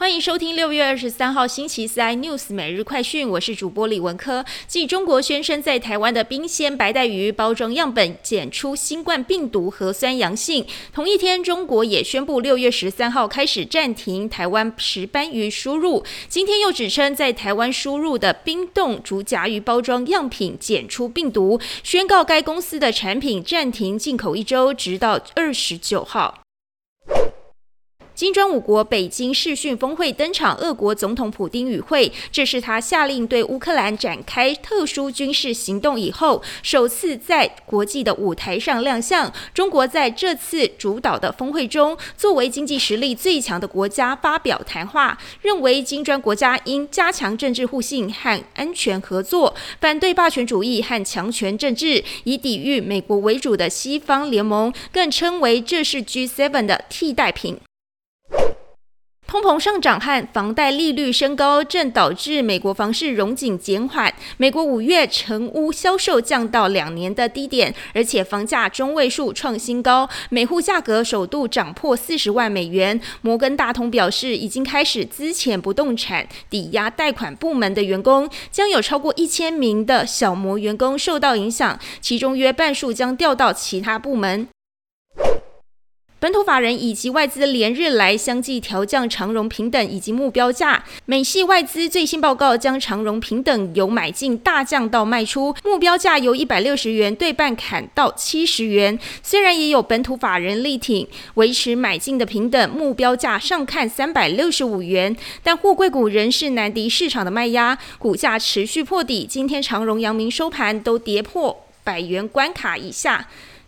欢迎收听六月二十三号星期四 iNews 每日快讯，我是主播李文科。继中国宣称在台湾的冰鲜白带鱼包装样本检出新冠病毒核酸阳性，同一天，中国也宣布六月十三号开始暂停台湾石斑鱼输入。今天又指称在台湾输入的冰冻竹夹鱼包装样品检出病毒，宣告该公司的产品暂停进口一周，直到二十九号。金砖五国北京视讯峰会登场，俄国总统普京与会，这是他下令对乌克兰展开特殊军事行动以后首次在国际的舞台上亮相。中国在这次主导的峰会中，作为经济实力最强的国家发表谈话，认为金砖国家应加强政治互信和安全合作，反对霸权主义和强权政治，以抵御美国为主的西方联盟，更称为这是 G7 的替代品。通膨上涨和房贷利率升高，正导致美国房市融景减缓。美国五月成屋销售降到两年的低点，而且房价中位数创新高，每户价格首度涨破四十万美元。摩根大通表示，已经开始资遣不动产抵押贷款部门的员工，将有超过一千名的小摩员工受到影响，其中约半数将调到其他部门。本土法人以及外资连日来相继调降长荣平等以及目标价。美系外资最新报告将长荣平等由买进大降到卖出，目标价由一百六十元对半砍到七十元。虽然也有本土法人力挺维持买进的平等目标价上看三百六十五元，但货柜股仍是难敌市场的卖压，股价持续破底。今天长荣、阳明收盘都跌破百元关卡以下。